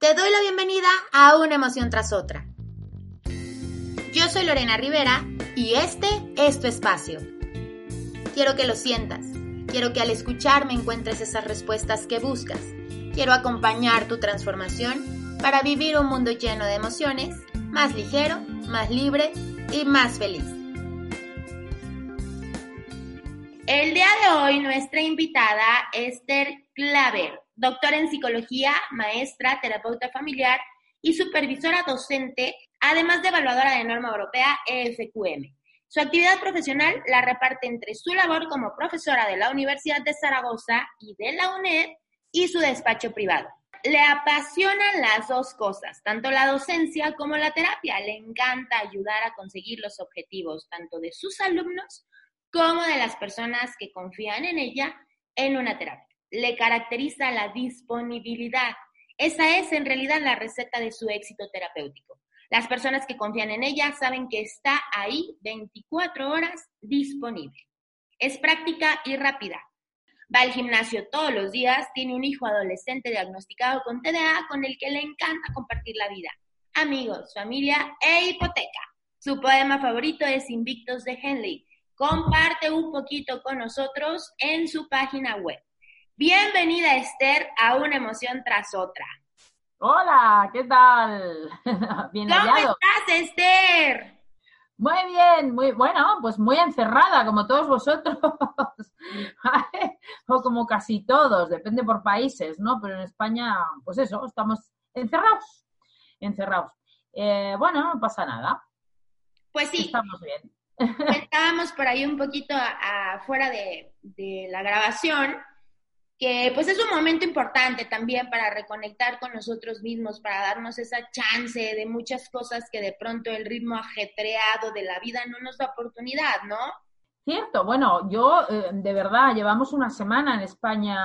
Te doy la bienvenida a una emoción tras otra. Yo soy Lorena Rivera y este es tu espacio. Quiero que lo sientas. Quiero que al escucharme encuentres esas respuestas que buscas. Quiero acompañar tu transformación para vivir un mundo lleno de emociones, más ligero, más libre y más feliz. El día de hoy nuestra invitada Esther Claver doctora en psicología, maestra, terapeuta familiar y supervisora docente, además de evaluadora de norma europea EFQM. Su actividad profesional la reparte entre su labor como profesora de la Universidad de Zaragoza y de la UNED y su despacho privado. Le apasionan las dos cosas, tanto la docencia como la terapia. Le encanta ayudar a conseguir los objetivos tanto de sus alumnos como de las personas que confían en ella en una terapia le caracteriza la disponibilidad. Esa es en realidad la receta de su éxito terapéutico. Las personas que confían en ella saben que está ahí 24 horas disponible. Es práctica y rápida. Va al gimnasio todos los días, tiene un hijo adolescente diagnosticado con TDA con el que le encanta compartir la vida. Amigos, familia e hipoteca. Su poema favorito es Invictos de Henley. Comparte un poquito con nosotros en su página web. Bienvenida Esther a una emoción tras otra. Hola, ¿qué tal? Bien ¿Cómo estás, Esther? Muy bien, muy bueno, pues muy encerrada, como todos vosotros, o como casi todos, depende por países, ¿no? Pero en España, pues eso, estamos encerrados, encerrados. Eh, bueno, no pasa nada. Pues sí. Estamos bien. Estábamos por ahí un poquito afuera de, de la grabación que pues es un momento importante también para reconectar con nosotros mismos, para darnos esa chance de muchas cosas que de pronto el ritmo ajetreado de la vida no nos da oportunidad, ¿no? Cierto, bueno, yo eh, de verdad llevamos una semana en España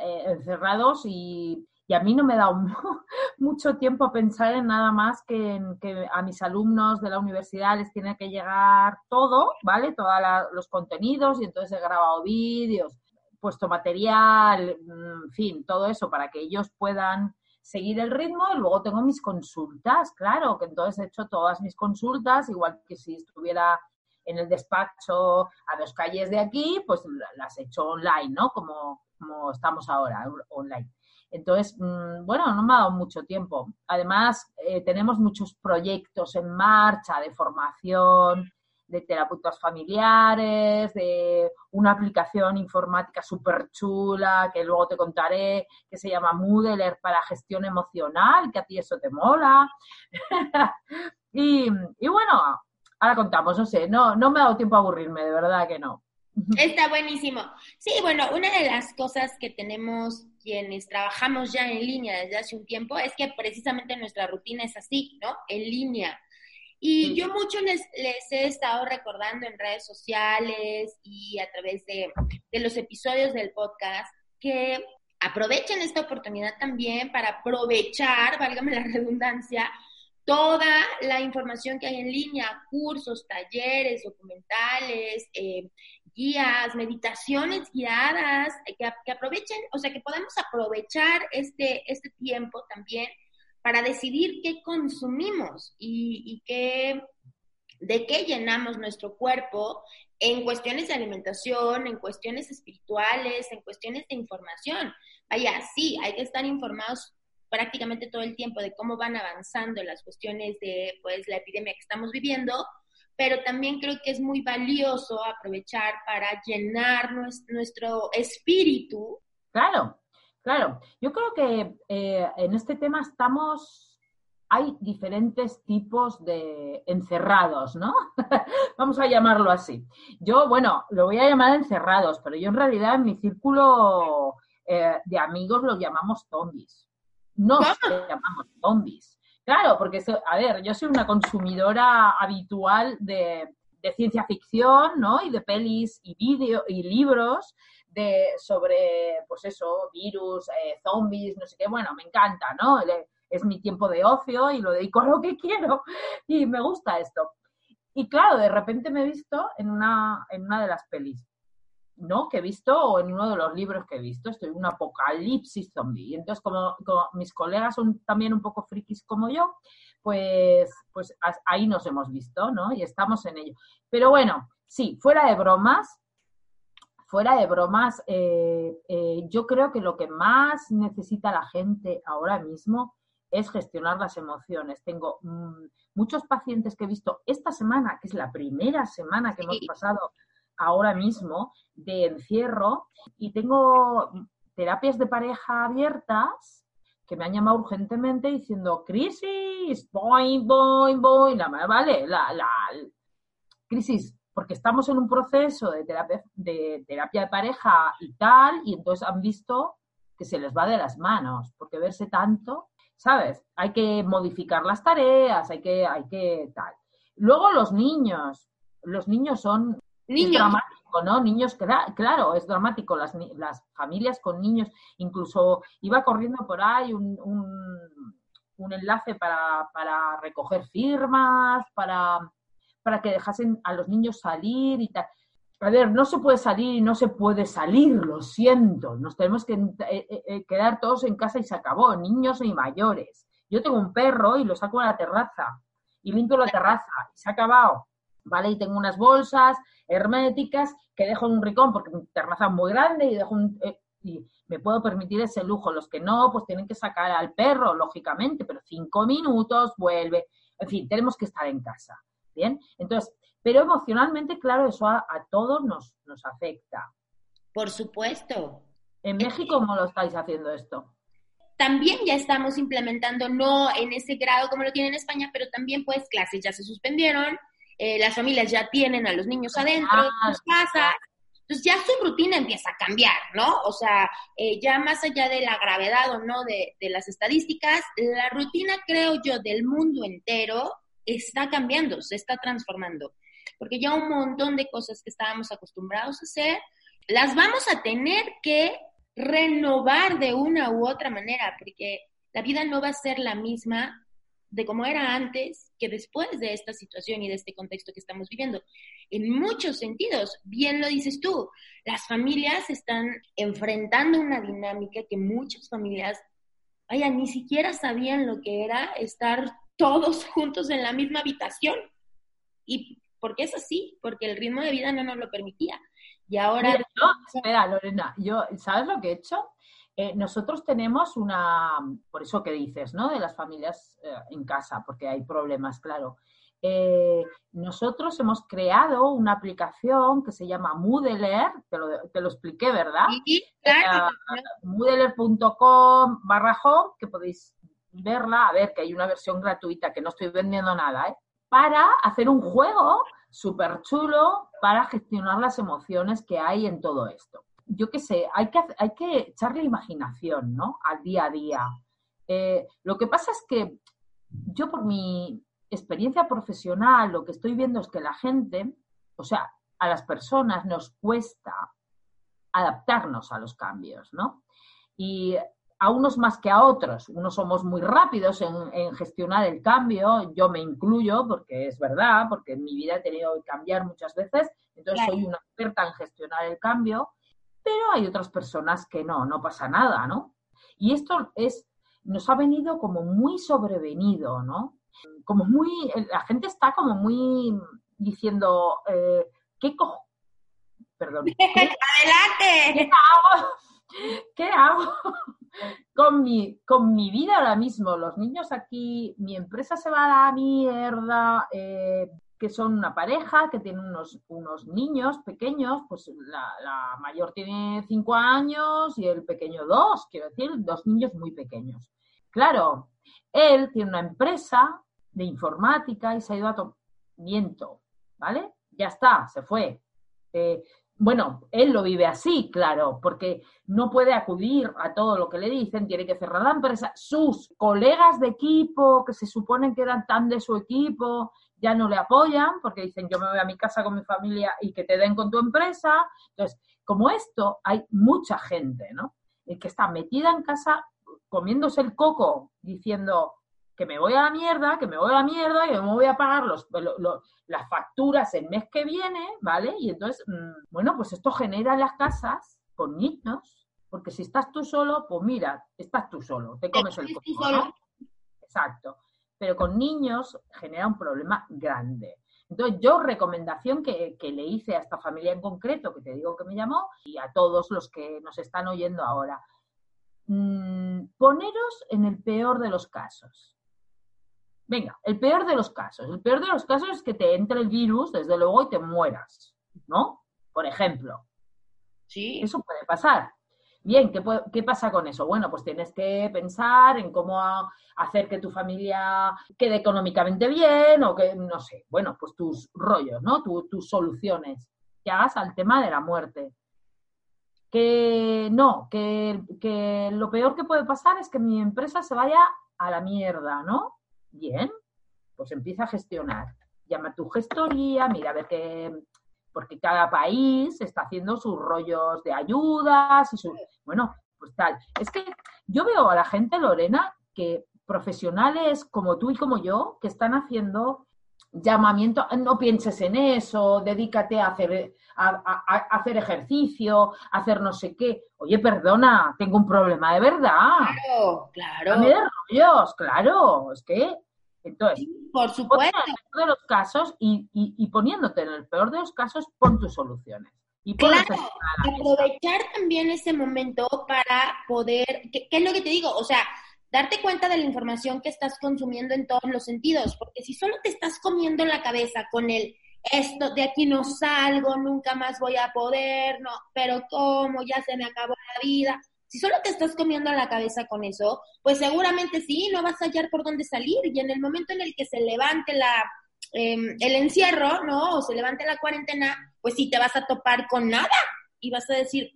eh, encerrados y, a mí no me da mucho tiempo pensar en nada más que en que a mis alumnos de la universidad les tiene que llegar todo, ¿vale? Todos los contenidos y entonces he grabado vídeos puesto material, mm, en fin, todo eso para que ellos puedan seguir el ritmo y luego tengo mis consultas, claro, que entonces he hecho todas mis consultas, igual que si estuviera en el despacho a dos calles de aquí, pues las he hecho online, ¿no? Como, como estamos ahora, online. Entonces, mm, bueno, no me ha dado mucho tiempo. Además, eh, tenemos muchos proyectos en marcha de formación, de terapeutas familiares, de una aplicación informática súper chula que luego te contaré, que se llama Moodler para gestión emocional, que a ti eso te mola. y, bueno, ahora contamos, no sé, no, no me ha dado tiempo a aburrirme, de verdad que no. Está buenísimo. Sí, bueno, una de las cosas que tenemos quienes trabajamos ya en línea desde hace un tiempo es que precisamente nuestra rutina es así, ¿no? En línea. Y yo mucho les, les, he estado recordando en redes sociales y a través de, de los episodios del podcast que aprovechen esta oportunidad también para aprovechar, válgame la redundancia, toda la información que hay en línea, cursos, talleres, documentales, eh, guías, meditaciones guiadas, que, que, aprovechen, o sea, que podamos aprovechar este, este tiempo también para decidir qué consumimos y, qué, de qué llenamos nuestro cuerpo en cuestiones de alimentación, en cuestiones espirituales, en cuestiones de información. Vaya, sí, hay que estar informados prácticamente todo el tiempo de cómo van avanzando las cuestiones de pues la epidemia que estamos viviendo, pero también creo que es muy valioso aprovechar para llenar nuestro espíritu. Claro, Claro, yo creo que eh, en este tema estamos, hay diferentes tipos de encerrados, ¿no? Vamos a llamarlo así. Yo, bueno, lo voy a llamar encerrados, pero yo en realidad en mi círculo eh, de amigos los llamamos zombies. No llamamos zombies. Claro, porque, a ver, yo soy una consumidora habitual de, de ciencia ficción, ¿no? Y de pelis y vídeos y libros de, sobre, pues eso, virus, eh, zombies, no sé qué, bueno, me encanta, ¿no? Es mi tiempo de ocio y lo dedico a lo que quiero y me gusta esto. Y claro, de repente me he visto en una, en una de las pelis. ¿no? que he visto o en uno de los libros que he visto. Estoy en un apocalipsis zombie. Y entonces, como, mis colegas son también un poco frikis como yo, pues, pues ahí nos hemos visto, ¿no? Y estamos en ello. Pero bueno, sí, fuera de bromas, fuera de bromas, eh, eh, yo creo que lo que más necesita la gente ahora mismo es gestionar las emociones. Tengo mm, muchos pacientes que he visto esta semana, que es la primera semana que hemos pasado ahora mismo de encierro, y tengo terapias de pareja abiertas que me han llamado urgentemente diciendo crisis, boing, boing, boing, la, vale, la, la crisis, porque estamos en un proceso de terapia, de terapia de pareja y tal, y entonces han visto que se les va de las manos, porque verse tanto ¿sabes? Hay que modificar las tareas, hay que, hay que tal. Luego los niños, los niños son niños. dramático, ¿no? Niños, claro, es dramático, las, las familias con niños, incluso iba corriendo por ahí un, un, enlace para, para recoger firmas, para, para que dejasen a los niños salir y tal a ver, no se puede salir y no se puede salir, lo siento. Nos tenemos que eh, eh, eh, quedar todos en casa y se acabó, niños y mayores. Yo tengo un perro y lo saco a la terraza y limpio la terraza y se ha acabado. ¿Vale? Y tengo unas bolsas herméticas que dejo en un ricón porque mi terraza es muy grande y dejo un, y me puedo permitir ese lujo. Los que no, pues tienen que sacar al perro, lógicamente, pero cinco minutos, vuelve. En fin, tenemos que estar en casa. Bien, entonces, pero emocionalmente, claro, eso a, todos nos, nos afecta. Por supuesto. ¿En México cómo lo estáis haciendo esto? También ya estamos implementando, no en ese grado como lo tiene en España, pero también pues clases ya se suspendieron, eh, las familias ya tienen a los niños adentro de sus casas, entonces ya su rutina empieza a cambiar, ¿no? O sea, eh, ya más allá de la gravedad o no de, de las estadísticas, la rutina creo yo del mundo entero está cambiando, se está transformando porque ya un montón de cosas que estábamos acostumbrados a hacer, las vamos a tener que renovar de una u otra manera, porque la vida no va a ser la misma de como era antes que después de esta situación y de este contexto que estamos viviendo. En muchos sentidos, bien lo dices tú, las familias están enfrentando una dinámica que muchas familias, vaya, ni siquiera sabían lo que era estar todos juntos en la misma habitación. Y porque es así, porque el ritmo de vida no nos lo permitía. Y ahora... espera, Lorena, yo, ¿sabes lo que he hecho? Eh, nosotros tenemos una, por eso que dices, ¿no? De las familias eh, en casa, porque hay problemas, claro. Eh, nosotros hemos creado una aplicación que se llama Moodler, te lo, te lo expliqué, ¿verdad? Sí, claro. moodler.com barra home, que podéis verla, a ver, que hay una versión gratuita, que no estoy vendiendo nada, ¿eh? Para hacer un juego súper chulo para gestionar las emociones que hay en todo esto. Yo qué sé, hay que, hay que echarle imaginación, ¿no? Al día a día. Eh, lo que pasa es que yo por mi experiencia profesional lo que estoy viendo es que la gente, o sea, a las personas nos cuesta adaptarnos a los cambios, ¿no? Y a unos más que a otros. Unos somos muy rápidos en, gestionar el cambio, yo me incluyo porque es verdad, porque en mi vida he tenido que cambiar muchas veces, entonces soy una experta en gestionar el cambio, pero hay otras personas que no, no pasa nada, ¿no? Y esto es, nos ha venido como muy sobrevenido, ¿no? Como muy, la gente está como muy diciendo, eh, ¿qué cojo? Perdón. ¡Adelante! ¿Qué hago? ¿Qué hago? Con mi, con mi vida ahora mismo. Los niños aquí, mi empresa se va a la mierda, eh, que son una pareja, que tienen unos, unos niños pequeños, pues la, mayor tiene cinco años y el pequeño dos, quiero decir, dos niños muy pequeños. Claro, él tiene una empresa de informática y se ha ido a viento, ¿vale? Ya está, se fue. Eh, bueno, él lo vive así, claro, porque no puede acudir a todo lo que le dicen, tiene que cerrar la empresa. Sus colegas de equipo, que se suponen que eran tan de su equipo, ya no le apoyan porque dicen yo me voy a mi casa con mi familia y que te den con tu empresa. Entonces, como esto, hay mucha gente, ¿no? que está metida en casa comiéndose el coco, diciendo, que me voy a la mierda, que me voy a la mierda y me voy a pagar los, las facturas el mes que viene, ¿vale? Y entonces, mm, bueno, pues esto genera las casas con niños, porque si estás tú solo, pues mira, estás tú solo, te comes el coco, ¿no? Exacto. Pero con niños genera un problema grande. Entonces, yo recomendación que, le hice a esta familia en concreto, que te digo que me llamó, y a todos los que nos están oyendo ahora, mm, poneros en el peor de los casos. Venga, el peor de los casos. El peor de los casos es que te entre el virus, desde luego, y te mueras, ¿no? Por ejemplo. Sí. Eso puede pasar. Bien, ¿qué, pasa con eso? Bueno, pues tienes que pensar en cómo hacer que tu familia quede económicamente bien o que, no sé, bueno, pues tus rollos, ¿no? tus soluciones que hagas al tema de la muerte. Que no, que, que lo peor que puede pasar es que mi empresa se vaya a la mierda, ¿no? Bien, pues empieza a gestionar. Llama a tu gestoría, mira a ver qué, porque cada país está haciendo sus rollos de ayudas y sus, bueno, pues tal. Es que yo veo a la gente, Lorena, que profesionales como tú y como yo, que están haciendo llamamiento, no pienses en eso, dedícate a hacer, a, hacer ejercicio, a hacer no sé qué. Oye, perdona, tengo un problema de verdad. Claro, claro. De rollos, claro. Es que entonces, por supuesto. En el peor de los casos y, poniéndote en el peor de los casos, pon tus soluciones. Y claro, aprovechar también ese momento para poder, ¿qué, es lo que te digo? O sea, darte cuenta de la información que estás consumiendo en todos los sentidos, porque si solo te estás comiendo la cabeza con el esto de aquí no salgo, nunca más voy a poder, no, pero cómo, ya se me acabó la vida, si solo te estás comiendo la cabeza con eso, pues seguramente sí, no vas a hallar por dónde salir. Y en el momento en el que se levante la, em, el encierro, ¿no? O se levante la cuarentena, pues sí te vas a topar con nada. Y vas a decir,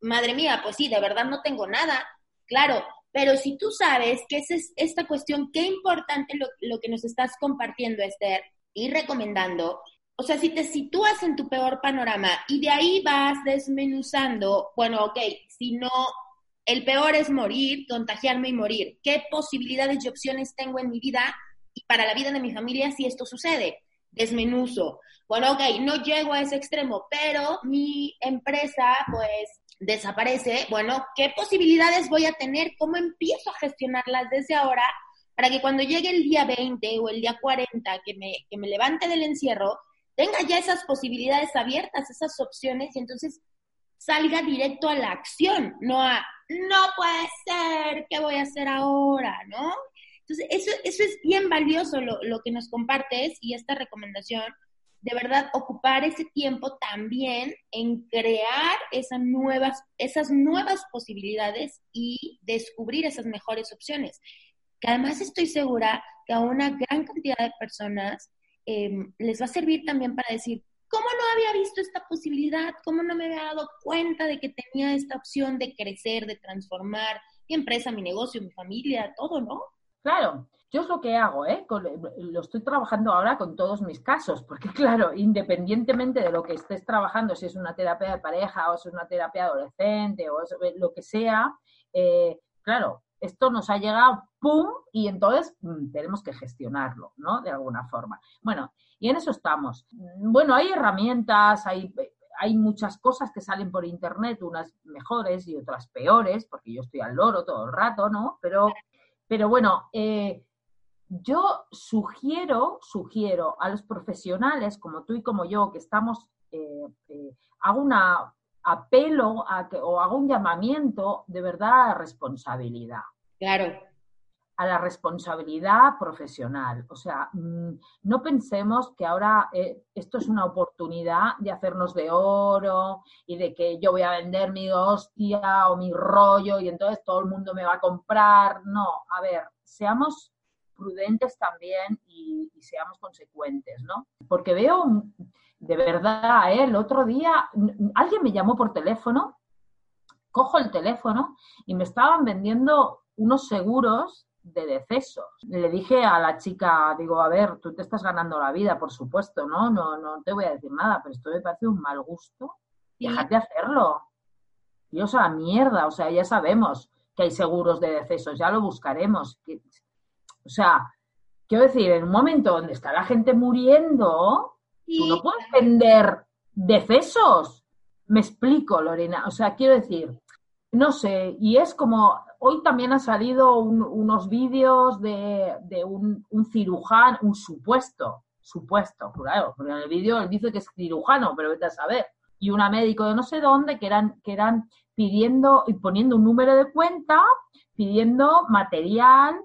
madre mía, pues sí, de verdad no tengo nada. Claro, pero si tú sabes que esa es esta cuestión, qué importante lo, lo que nos estás compartiendo, Esther, y recomendando, o sea, si te sitúas en tu peor panorama y de ahí vas desmenuzando, bueno, ok, si no el peor es morir, contagiarme y morir. ¿Qué posibilidades y opciones tengo en mi vida y para la vida de mi familia si esto sucede? Desmenuzo. Bueno, ok, no llego a ese extremo, pero mi empresa pues desaparece. Bueno, ¿qué posibilidades voy a tener? ¿Cómo empiezo a gestionarlas desde ahora para que cuando llegue el día 20 o el día 40 que me, que me levante del encierro, tenga ya esas posibilidades abiertas, esas opciones y entonces salga directo a la acción, no a, no puede ser, ¿qué voy a hacer ahora? ¿No? Entonces, eso, es bien valioso lo, lo que nos compartes y esta recomendación, de verdad, ocupar ese tiempo también en crear esas nuevas, esas nuevas posibilidades y descubrir esas mejores opciones. Que además estoy segura que a una gran cantidad de personas em, les va a servir también para decir, ¿Cómo no había visto esta posibilidad? ¿Cómo no me había dado cuenta de que tenía esta opción de crecer, de transformar mi empresa, mi negocio, mi familia, todo, ¿no? Claro, yo es lo que hago, ¿eh? lo estoy trabajando ahora con todos mis casos, porque claro, independientemente de lo que estés trabajando, si es una terapia de pareja o si es una terapia adolescente o lo que sea, eh, claro, esto nos ha llegado, ¡pum! Y entonces mm, tenemos que gestionarlo, ¿no? De alguna forma. Bueno, y en eso estamos. Bueno, hay herramientas, hay, hay muchas cosas que salen por internet, unas mejores y otras peores, porque yo estoy al loro todo el rato, ¿no? Pero, pero bueno, eh, yo sugiero, sugiero a los profesionales como tú y como yo, que estamos, eh, eh, hago una apelo a que, o hago un llamamiento de verdad a responsabilidad. Claro a la responsabilidad profesional. O sea, mm, no pensemos que ahora eh, esto es una oportunidad de hacernos de oro y de que yo voy a vender mi hostia o mi rollo y entonces todo el mundo me va a comprar. No, a ver, seamos prudentes también y, seamos consecuentes, ¿no? Porque veo, de verdad, ¿eh? el otro día alguien me llamó por teléfono, cojo el teléfono y me estaban vendiendo unos seguros de decesos. Le dije a la chica, digo, a ver, tú te estás ganando la vida, por supuesto, ¿no? No, no te voy a decir nada, pero esto me parece un mal gusto. Déjate hacerlo. Dios a la mierda, o sea, ya sabemos que hay seguros de decesos, ya lo buscaremos. O sea, quiero decir, en un momento donde está la gente muriendo, tú no puedes vender decesos. Me explico, Lorena. O sea, quiero decir, no sé, y es como, hoy también ha salido unos vídeos de, un, cirujano, un supuesto, supuesto, claro, porque en el vídeo él dice que es cirujano, pero vete a saber, y una médico de no sé dónde que eran, que eran pidiendo y poniendo un número de cuenta, pidiendo material,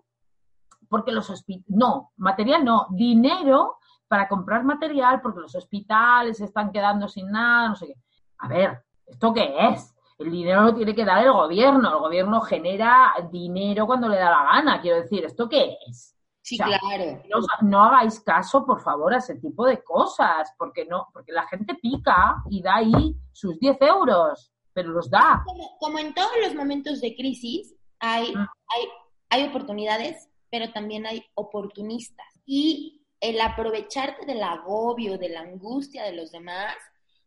porque los hospitales, no, material no, dinero para comprar material porque los hospitales se están quedando sin nada, no sé qué. A ver, ¿esto qué es? El dinero lo tiene que dar el gobierno. El gobierno genera dinero cuando le da la gana. Quiero decir, ¿esto qué es? Sí, claro. No, hagáis caso, por favor, a ese tipo de cosas, porque no, porque la gente pica y da ahí sus 10 euros, pero los da. Como, en todos los momentos de crisis, hay, mm. hay, hay oportunidades, pero también hay oportunistas. Y el aprovecharte del agobio, de la angustia de los demás,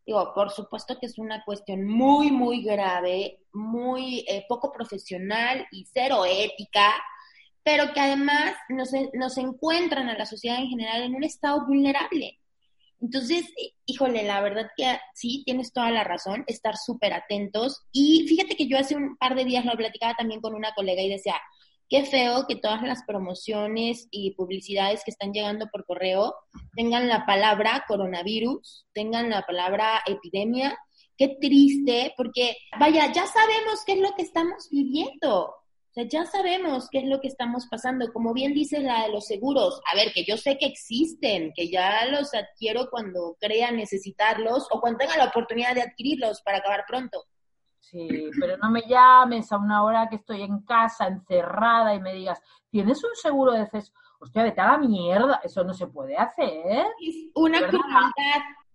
digo, por supuesto que es una cuestión muy, muy grave, muy eh, poco profesional y cero ética, pero que además nos, nos encuentran a la sociedad en general en un estado vulnerable. Entonces, híjole, la verdad que sí, tienes toda la razón, estar súper atentos. Y fíjate que yo hace un par de días lo platicaba también con una colega y decía, Qué feo que todas las promociones y publicidades que están llegando por correo tengan la palabra coronavirus, tengan la palabra epidemia. Qué triste, porque vaya, ya sabemos qué es lo que estamos viviendo. O sea, ya sabemos qué es lo que estamos pasando. Como bien dice la de los seguros, a ver, que yo sé que existen, que ya los adquiero cuando crea necesitarlos o cuando tenga la oportunidad de adquirirlos para acabar pronto. Sí, pero no me llames a una hora que estoy en casa, encerrada, y me digas, ¿tienes un seguro de CES? Hostia, de cada mierda, eso no se puede hacer. Es una crueldad.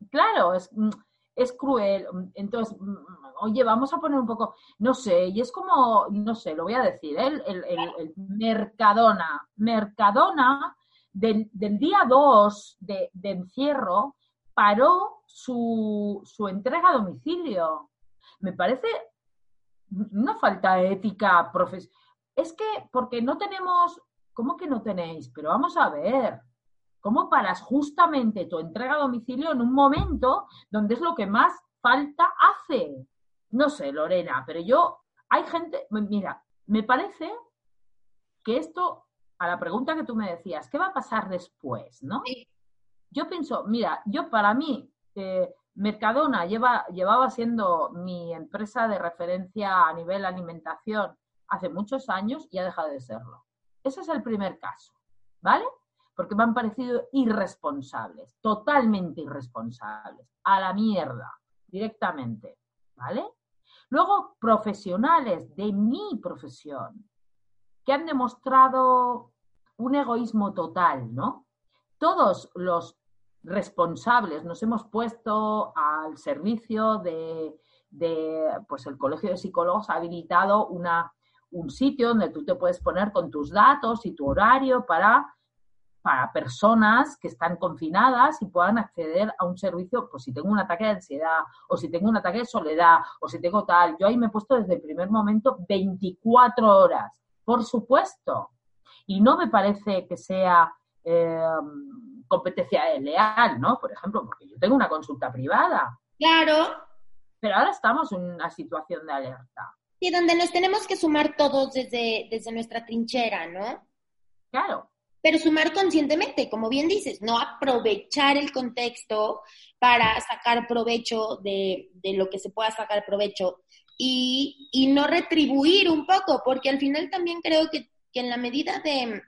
Claro, es, mm, es cruel. Entonces, mm, oye, vamos a poner un poco, no sé, y es como, no sé, lo voy a decir, ¿eh? el, el, el, Mercadona. Mercadona, del, del día 2 de, de, encierro, paró su, su entrega a domicilio me parece una falta de ética profesional. Es que porque no tenemos, ¿cómo que no tenéis? Pero vamos a ver, ¿cómo paras justamente tu entrega a domicilio en un momento donde es lo que más falta hace? No sé, Lorena, pero yo, hay gente, mira, me parece que esto, a la pregunta que tú me decías, ¿qué va a pasar después? ¿No? Yo pienso, mira, yo para mí, eh, Mercadona lleva, llevaba siendo mi empresa de referencia a nivel alimentación hace muchos años y ha dejado de serlo. Ese es el primer caso, ¿vale? Porque me han parecido irresponsables, totalmente irresponsables, a la mierda, directamente, ¿vale? Luego, profesionales de mi profesión, que han demostrado un egoísmo total, ¿no? Todos los responsables nos hemos puesto al servicio de, pues el Colegio de Psicólogos ha habilitado una, un sitio donde tú te puedes poner con tus datos y tu horario para, para personas que están confinadas y puedan acceder a un servicio, pues si tengo un ataque de ansiedad o si tengo un ataque de soledad o si tengo tal. Yo ahí me he puesto desde el primer momento 24 horas, por supuesto. Y no me parece que sea... Eh, competencia leal, ¿no? Por ejemplo, porque yo tengo una consulta privada. Claro. Pero ahora estamos en una situación de alerta. Y donde nos tenemos que sumar todos desde, desde nuestra trinchera, ¿no? Claro. Pero sumar conscientemente, como bien dices, no aprovechar el contexto para sacar provecho de, de lo que se pueda sacar provecho y, y, no retribuir un poco, porque al final también creo que, que en la medida de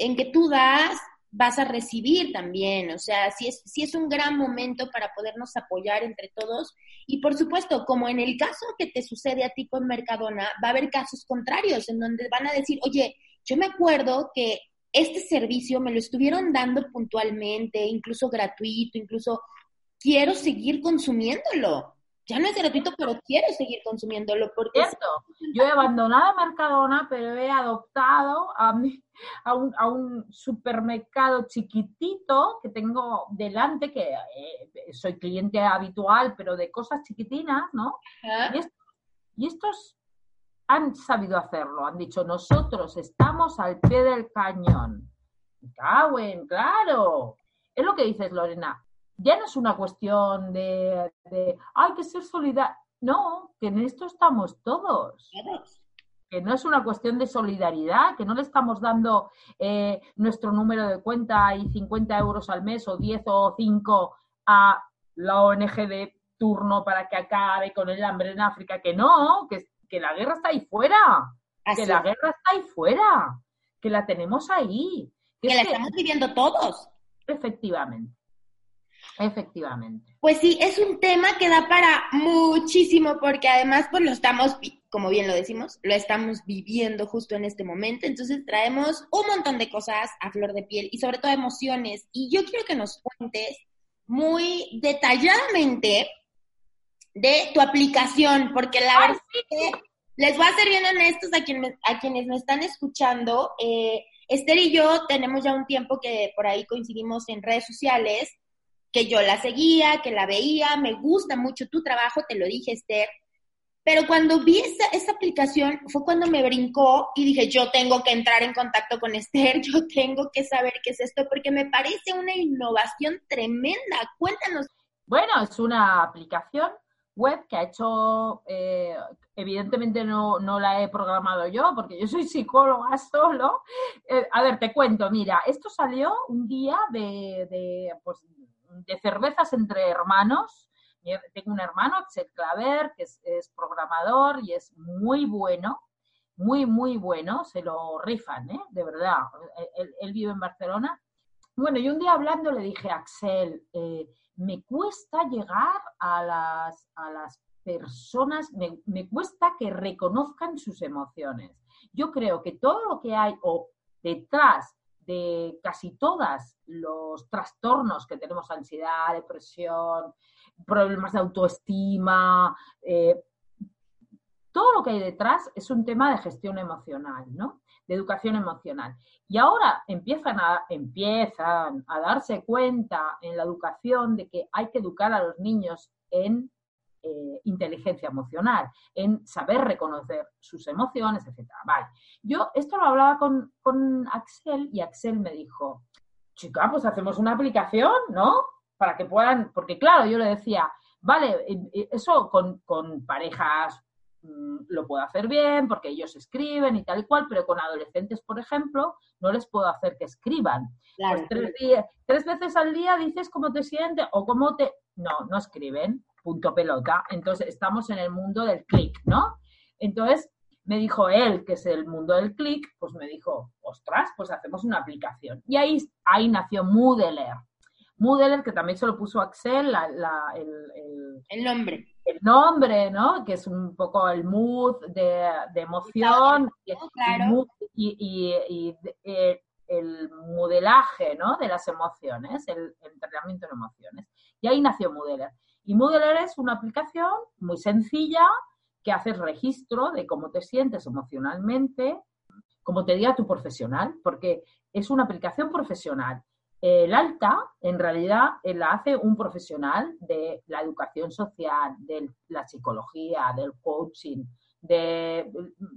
en que tú das, vas a recibir también. O sea, sí es, sí es un gran momento para podernos apoyar entre todos. Y por supuesto, como en el caso que te sucede a ti con Mercadona, va a haber casos contrarios en donde van a decir, oye, yo me acuerdo que este servicio me lo estuvieron dando puntualmente, incluso gratuito, incluso quiero seguir consumiéndolo ya no es gratuito, pero quiero seguir consumiéndolo porque... Cierto. Yo he abandonado Mercadona, pero he adoptado a, a, un, a un supermercado chiquitito que tengo delante, que eh, soy cliente habitual, pero de cosas chiquitinas, ¿no? Y, estos, han sabido hacerlo, han dicho, nosotros estamos al pie del cañón. Cauen, claro. Es lo que dices, Lorena. Ya no es una cuestión de, de hay que ser solidario. No, que en esto estamos todos. Que no es una cuestión de solidaridad, que no le estamos dando eh, nuestro número de cuenta y 50 euros al mes o 10 o 5 a la ONG de turno para que acabe con el hambre en África. Que no, que que la guerra está ahí fuera, que la guerra está ahí fuera, que la tenemos ahí. Que, la estamos viviendo todos. Efectivamente. Efectivamente. Pues sí, es un tema que da para muchísimo porque además pues lo estamos, como bien lo decimos, lo estamos viviendo justo en este momento. Entonces traemos un montón de cosas a flor de piel y sobre todo emociones. Y yo quiero que nos cuentes muy detalladamente de tu aplicación, porque la verdad es que les voy a ser bien honestos a, quien a quienes me están escuchando. Eh, Esther y yo tenemos ya un tiempo que por ahí coincidimos en redes sociales, que yo la seguía, que la veía, me gusta mucho tu trabajo, te lo dije Esther, pero cuando vi esa, esa aplicación fue cuando me brincó y dije, yo tengo que entrar en contacto con Esther, yo tengo que saber qué es esto, porque me parece una innovación tremenda. Cuéntanos. Bueno, es una aplicación web que ha hecho, eh, evidentemente no, la he programado yo porque yo soy psicóloga solo. Eh, a ver, te cuento, mira, esto salió un día de, de, pues, de cervezas entre hermanos. Tengo un hermano, Axel Claver, que es, programador y es muy bueno, muy, muy bueno, se lo rifan, ¿eh? de verdad. Él, vive en Barcelona. Bueno, y un día hablando le dije Axel, eh, me cuesta llegar a las, a las personas, me, cuesta que reconozcan sus emociones. Yo creo que todo lo que hay o detrás de casi todos los trastornos que tenemos, ansiedad, depresión, problemas de autoestima, eh, todo lo que hay detrás es un tema de gestión emocional, ¿no? De educación emocional. Y ahora empiezan a, empiezan a darse cuenta en la educación de que hay que educar a los niños en eh, inteligencia emocional, en saber reconocer sus emociones, etc. Vale. Yo esto lo hablaba con, con Axel y Axel me dijo, chica, pues hacemos una aplicación, ¿no? Para que puedan, porque claro, yo le decía, vale, eh, eh, eso con, con parejas Mm, lo puedo hacer bien porque ellos escriben y tal y cual, pero con adolescentes, por ejemplo, no les puedo hacer que escriban. Pues tres, tres veces al día dices cómo te sientes o cómo te... No, no escriben, punto pelota. Entonces estamos en el mundo del clic, ¿no? Entonces me dijo él, que es el mundo del clic, pues me dijo, ostras, pues hacemos una aplicación. Y ahí, ahí nació Moodler. Moodler, que también se lo puso Axel, el, el nombre el nombre, ¿no? Que es un poco el mood de, emoción y, eh, el modelaje, ¿no? De las emociones, el, entrenamiento en emociones. Y ahí nació Moodler. Y Moodler es una aplicación muy sencilla que hace registro de cómo te sientes emocionalmente, como te diga tu profesional, porque es una aplicación profesional. El alta, en realidad, eh, la hace un profesional de la educación social, de la psicología, del coaching, de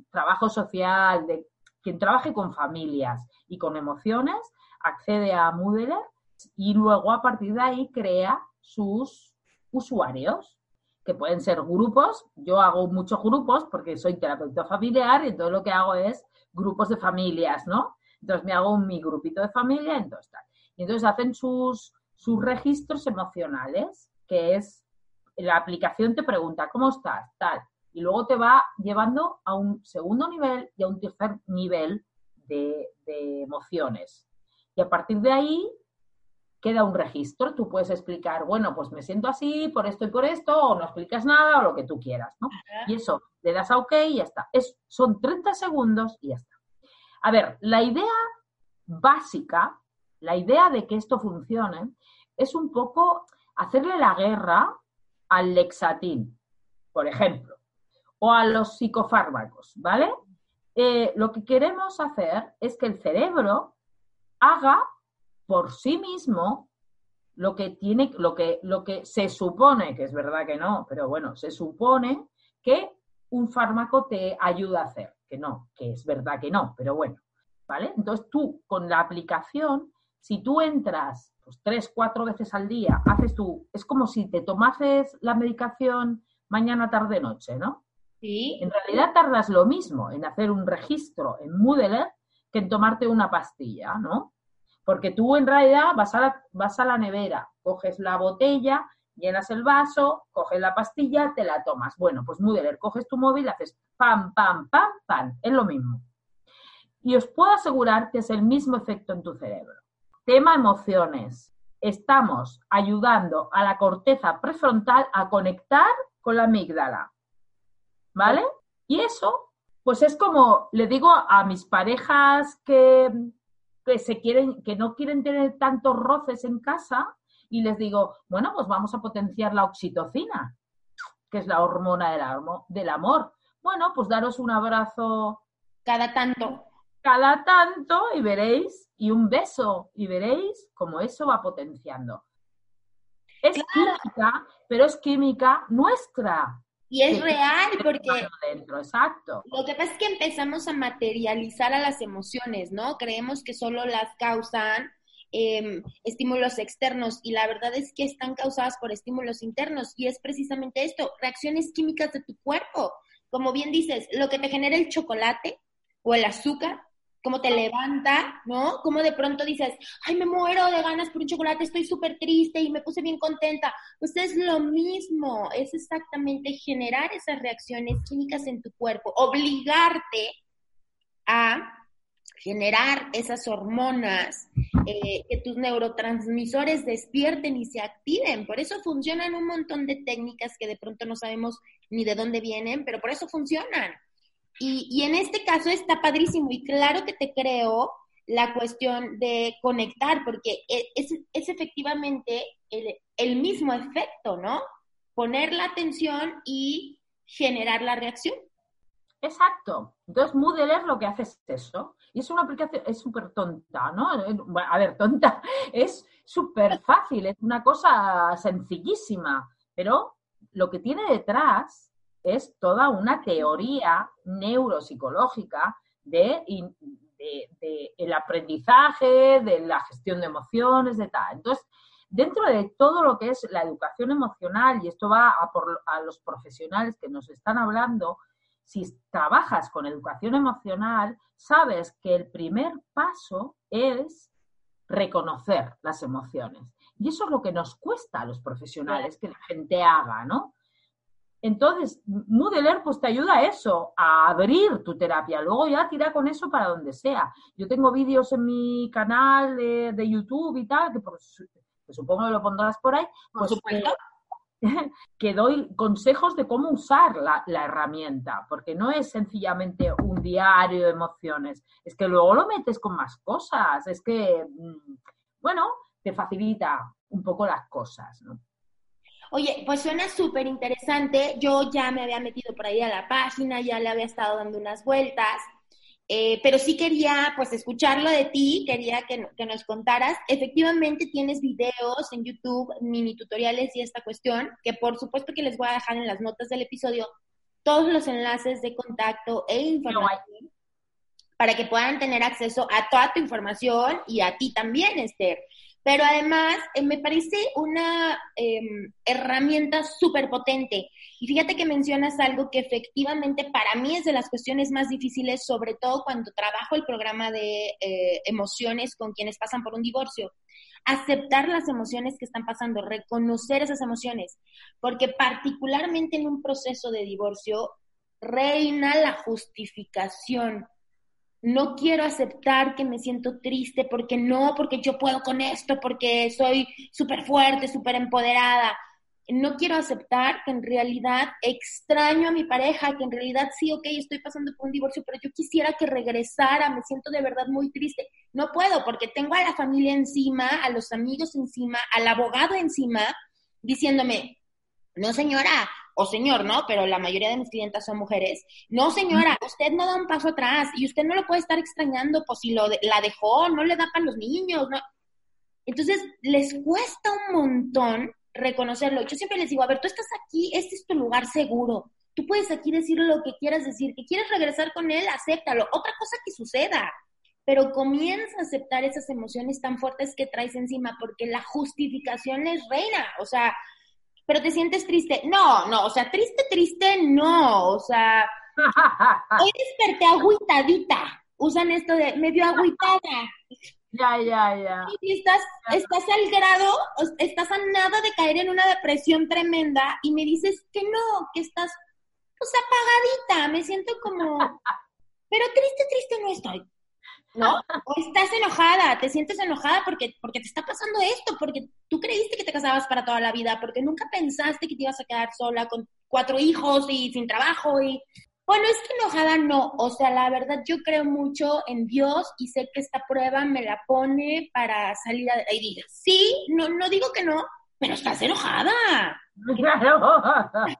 trabajo social, de quien trabaje con familias y con emociones, accede a Moodle y luego a partir de ahí crea sus usuarios, que pueden ser grupos. Yo hago muchos grupos porque soy terapeuta familiar y entonces lo que hago es grupos de familias, ¿no? Entonces me hago mi grupito de familia, entonces. Y entonces hacen sus, sus registros emocionales, que es la aplicación te pregunta, ¿cómo estás? Tal. Y luego te va llevando a un segundo nivel y a un tercer nivel de, emociones. Y a partir de ahí queda un registro. Tú puedes explicar, bueno, pues me siento así por esto y por esto, o no explicas nada, o lo que tú quieras, ¿no? Y eso, le das a OK y ya está. Es, son 30 segundos y ya está. A ver, la idea básica la idea de que esto funcione es un poco hacerle la guerra al lexatín, por ejemplo, o a los psicofármacos, ¿vale? Eh, lo que queremos hacer es que el cerebro haga por sí mismo lo que tiene, lo que, lo que se supone, que es verdad que no, pero bueno, se supone que un fármaco te ayuda a hacer, que no, que es verdad que no, pero bueno, ¿vale? Entonces tú con la aplicación, si tú entras pues, tres, cuatro veces al día, haces tú, es como si te tomases la medicación mañana, tarde, noche, ¿no? Sí. En realidad tardas lo mismo en hacer un registro en Moodle que en tomarte una pastilla, ¿no? Porque tú en realidad vas a la, vas a la nevera, coges la botella, llenas el vaso, coges la pastilla, te la tomas. Bueno, pues Moodle, coges tu móvil, haces pam, pam, pam, pam, es lo mismo. Y os puedo asegurar que es el mismo efecto en tu cerebro. Tema emociones. Estamos ayudando a la corteza prefrontal a conectar con la amígdala. ¿Vale? Y eso, pues es como le digo a mis parejas que, que se quieren, que no quieren tener tantos roces en casa, y les digo, bueno, pues vamos a potenciar la oxitocina, que es la hormona del, del amor. Bueno, pues daros un abrazo. Cada tanto. Cada tanto y veréis, y un beso, y veréis cómo eso va potenciando. Es química, pero es química nuestra. Y es real porque dentro, exacto. lo que pasa es que empezamos a materializar a las emociones, ¿no? Creemos que solo las causan em, estímulos externos y la verdad es que están causadas por estímulos internos y es precisamente esto, reacciones químicas de tu cuerpo. Como bien dices, lo que te genera el chocolate o el azúcar cómo te levanta, ¿no? Cómo de pronto dices, ay, me muero de ganas por un chocolate, estoy súper triste y me puse bien contenta. Pues es lo mismo, es exactamente generar esas reacciones químicas en tu cuerpo, obligarte a generar esas hormonas, eh, que tus neurotransmisores despierten y se activen. Por eso funcionan un montón de técnicas que de pronto no sabemos ni de dónde vienen, pero por eso funcionan. Y, en este caso está padrísimo y claro que te creo la cuestión de conectar, porque e, es, es efectivamente el, mismo efecto, ¿no? Poner la atención y generar la reacción. Exacto. Entonces Moodle lo que hace es eso. Y es una aplicación, es súper tonta, ¿no? A ver, tonta, es súper fácil, es una cosa sencillísima, pero lo que tiene detrás es toda una teoría neuropsicológica de, el aprendizaje, de la gestión de emociones, de tal. Entonces, dentro de todo lo que es la educación emocional, y esto va a, por, a los profesionales que nos están hablando, si trabajas con educación emocional, sabes que el primer paso es reconocer las emociones. Y eso es lo que nos cuesta a los profesionales que la gente haga, ¿no? Entonces, Moodle pues te ayuda a eso, a abrir tu terapia. Luego ya tira con eso para donde sea. Yo tengo vídeos en mi canal de, YouTube y tal, que, supongo que lo pondrás por ahí. Por pues, supuesto. Que, doy consejos de cómo usar la, la, herramienta, porque no es sencillamente un diario de emociones, es que luego lo metes con más cosas, es que, mm, bueno, te facilita un poco las cosas, ¿no? Oye, pues suena súper interesante. Yo ya me había metido por ahí a la página, ya le había estado dando unas vueltas, eh, pero sí quería pues escucharlo de ti, quería que, que, nos contaras. Efectivamente tienes videos en YouTube, mini tutoriales y esta cuestión, que por supuesto que les voy a dejar en las notas del episodio todos los enlaces de contacto e información para que puedan tener acceso a toda tu información y a ti también, Esther. Pero además eh, me parece una em, herramienta súper potente. Y fíjate que mencionas algo que efectivamente para mí es de las cuestiones más difíciles, sobre todo cuando trabajo el programa de eh, emociones con quienes pasan por un divorcio. Aceptar las emociones que están pasando, reconocer esas emociones, porque particularmente en un proceso de divorcio reina la justificación no quiero aceptar que me siento triste porque no, porque yo puedo con esto, porque soy súper fuerte, súper empoderada. No quiero aceptar que en realidad extraño a mi pareja, que en realidad sí, ok, estoy pasando por un divorcio, pero yo quisiera que regresara, me siento de verdad muy triste. No puedo porque tengo a la familia encima, a los amigos encima, al abogado encima, diciéndome, no señora, o señor, ¿no? Pero la mayoría de mis clientes son mujeres. No, señora, usted no da un paso atrás y usted no lo puede estar extrañando, pues si lo la dejó, no le da para los niños, ¿no? Entonces, les cuesta un montón reconocerlo. Yo siempre les digo, a ver, tú estás aquí, este es tu lugar seguro. tú puedes aquí decir lo que quieras decir, que quieres regresar con él, acéptalo. Otra cosa que suceda, pero comienza a aceptar esas emociones tan fuertes que traes encima, porque la justificación es reina, o sea, pero te sientes triste. No, no, o sea, triste, triste, no, o sea, hoy desperté agüitadita, usan esto de medio agüitada. Ya, ya, ya. Y estás, estás al grado, estás a nada de caer en una depresión tremenda y me dices que no, que estás pues apagadita, me siento como, pero triste, triste no estoy. ¿No? O estás enojada, te sientes enojada porque, porque te está pasando esto, porque tú creíste que te casabas para toda la vida, porque nunca pensaste que te ibas a quedar sola con cuatro hijos y sin trabajo y... Bueno, es que enojada no, o sea, la verdad yo creo mucho en Dios y sé que esta prueba me la pone para salir a... y diga, sí, no, no digo que no, pero estás enojada.